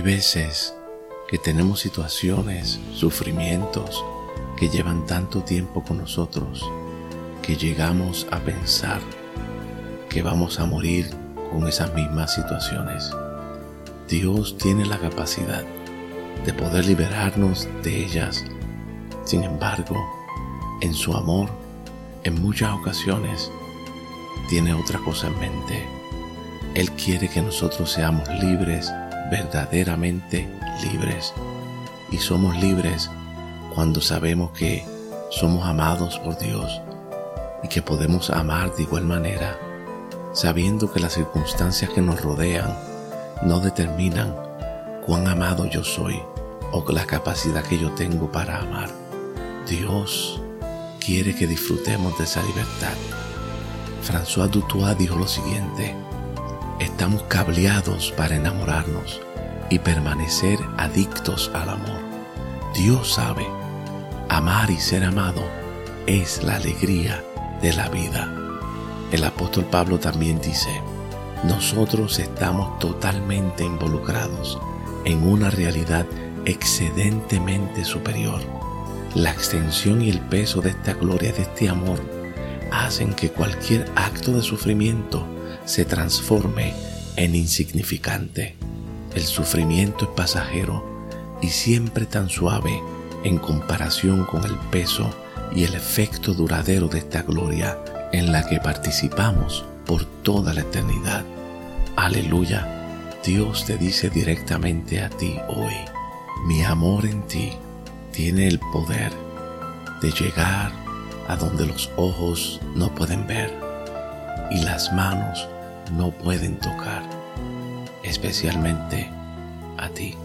Hay veces que tenemos situaciones, sufrimientos que llevan tanto tiempo con nosotros que llegamos a pensar que vamos a morir con esas mismas situaciones. Dios tiene la capacidad de poder liberarnos de ellas. Sin embargo, en su amor, en muchas ocasiones, tiene otra cosa en mente. Él quiere que nosotros seamos libres verdaderamente libres. Y somos libres cuando sabemos que somos amados por Dios y que podemos amar de igual manera, sabiendo que las circunstancias que nos rodean no determinan cuán amado yo soy o la capacidad que yo tengo para amar. Dios quiere que disfrutemos de esa libertad. François Dutois dijo lo siguiente, Estamos cableados para enamorarnos y permanecer adictos al amor. Dios sabe, amar y ser amado es la alegría de la vida. El apóstol Pablo también dice, nosotros estamos totalmente involucrados en una realidad excedentemente superior. La extensión y el peso de esta gloria, de este amor, hacen que cualquier acto de sufrimiento se transforme en insignificante. El sufrimiento es pasajero y siempre tan suave en comparación con el peso y el efecto duradero de esta gloria en la que participamos por toda la eternidad. Aleluya. Dios te dice directamente a ti hoy, mi amor en ti tiene el poder de llegar a donde los ojos no pueden ver y las manos no pueden tocar, especialmente a ti.